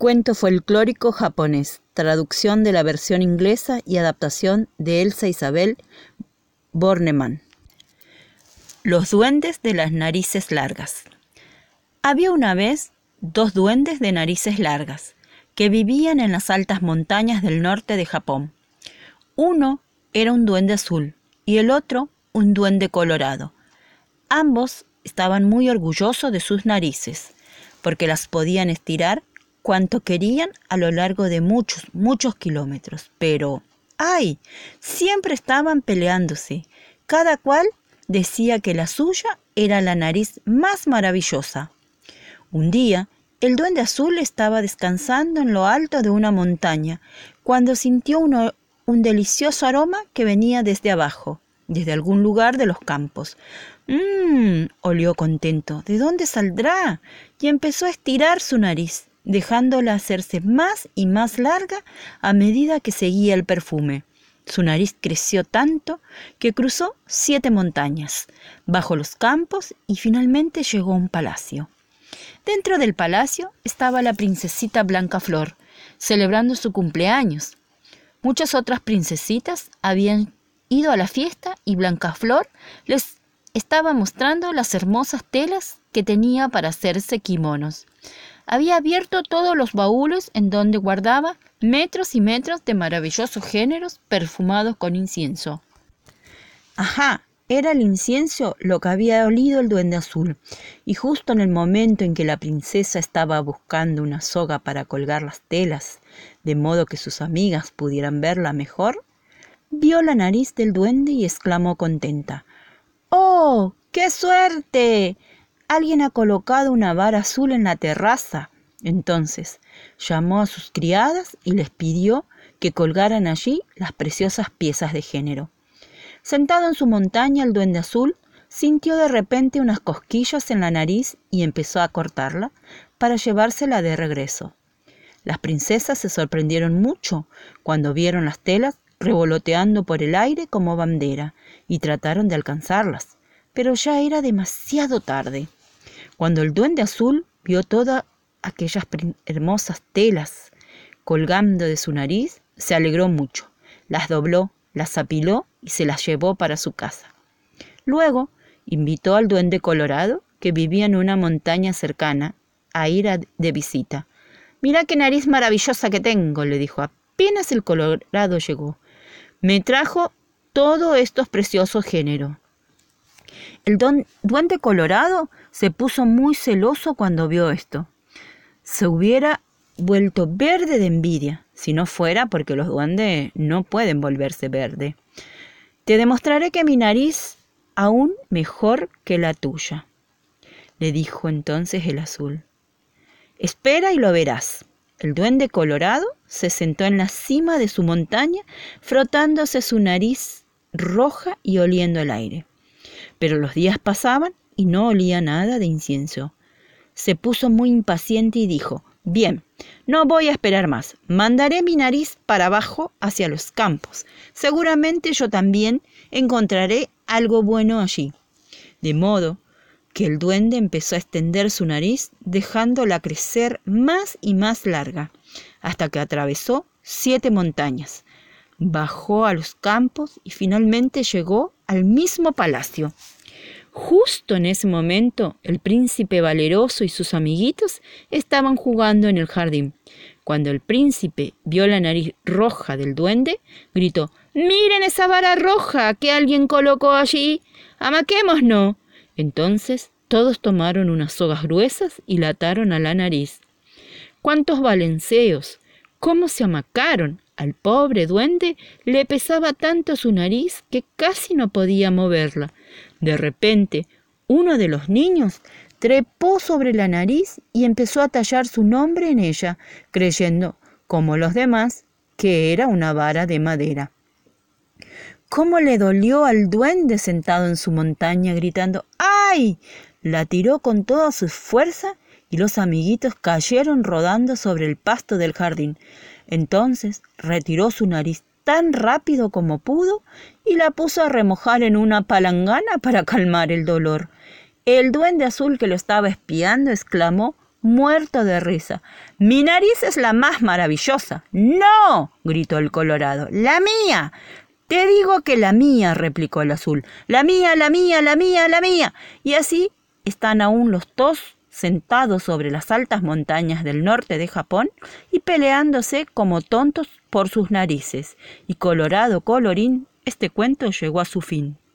Cuento folclórico japonés, traducción de la versión inglesa y adaptación de Elsa Isabel Bornemann. Los duendes de las narices largas. Había una vez dos duendes de narices largas que vivían en las altas montañas del norte de Japón. Uno era un duende azul y el otro un duende colorado. Ambos estaban muy orgullosos de sus narices, porque las podían estirar cuanto querían a lo largo de muchos, muchos kilómetros. Pero, ¡ay! Siempre estaban peleándose. Cada cual decía que la suya era la nariz más maravillosa. Un día, el duende azul estaba descansando en lo alto de una montaña cuando sintió un delicioso aroma que venía desde abajo, desde algún lugar de los campos. Mmm, olió contento. ¿De dónde saldrá? Y empezó a estirar su nariz dejándola hacerse más y más larga a medida que seguía el perfume. Su nariz creció tanto que cruzó siete montañas, bajo los campos y finalmente llegó a un palacio. Dentro del palacio estaba la princesita Blanca Flor, celebrando su cumpleaños. Muchas otras princesitas habían ido a la fiesta y Blanca Flor les estaba mostrando las hermosas telas que tenía para hacerse kimonos había abierto todos los baúles en donde guardaba metros y metros de maravillosos géneros perfumados con incienso. Ajá, era el incienso lo que había olido el duende azul, y justo en el momento en que la princesa estaba buscando una soga para colgar las telas, de modo que sus amigas pudieran verla mejor, vio la nariz del duende y exclamó contenta. ¡Oh! ¡Qué suerte! Alguien ha colocado una vara azul en la terraza. Entonces llamó a sus criadas y les pidió que colgaran allí las preciosas piezas de género. Sentado en su montaña, el duende azul sintió de repente unas cosquillas en la nariz y empezó a cortarla para llevársela de regreso. Las princesas se sorprendieron mucho cuando vieron las telas revoloteando por el aire como bandera y trataron de alcanzarlas, pero ya era demasiado tarde. Cuando el duende azul vio todas aquellas hermosas telas colgando de su nariz, se alegró mucho, las dobló, las apiló y se las llevó para su casa. Luego invitó al duende colorado, que vivía en una montaña cercana, a ir de visita. Mira qué nariz maravillosa que tengo, le dijo. Apenas el colorado llegó. Me trajo todos estos preciosos géneros. El duende colorado se puso muy celoso cuando vio esto. Se hubiera vuelto verde de envidia, si no fuera porque los duendes no pueden volverse verde. Te demostraré que mi nariz aún mejor que la tuya, le dijo entonces el azul. Espera y lo verás. El duende colorado se sentó en la cima de su montaña, frotándose su nariz roja y oliendo el aire. Pero los días pasaban y no olía nada de incienso. Se puso muy impaciente y dijo, Bien, no voy a esperar más. Mandaré mi nariz para abajo hacia los campos. Seguramente yo también encontraré algo bueno allí. De modo que el duende empezó a extender su nariz, dejándola crecer más y más larga, hasta que atravesó siete montañas, bajó a los campos y finalmente llegó al mismo palacio. Justo en ese momento, el príncipe valeroso y sus amiguitos estaban jugando en el jardín. Cuando el príncipe vio la nariz roja del duende, gritó Miren esa vara roja que alguien colocó allí. Amaquémonos. Entonces todos tomaron unas sogas gruesas y la ataron a la nariz. ¡Cuántos balanceos! ¿Cómo se amacaron? Al pobre duende le pesaba tanto su nariz que casi no podía moverla. De repente, uno de los niños trepó sobre la nariz y empezó a tallar su nombre en ella, creyendo, como los demás, que era una vara de madera. ¿Cómo le dolió al duende sentado en su montaña gritando ¡Ay! La tiró con toda su fuerza y los amiguitos cayeron rodando sobre el pasto del jardín. Entonces retiró su nariz tan rápido como pudo y la puso a remojar en una palangana para calmar el dolor. El duende azul que lo estaba espiando exclamó muerto de risa. Mi nariz es la más maravillosa. No, gritó el colorado. La mía. Te digo que la mía, replicó el azul. La mía, la mía, la mía, la mía. Y así están aún los dos sentados sobre las altas montañas del norte de Japón y peleándose como tontos por sus narices. Y colorado colorín, este cuento llegó a su fin.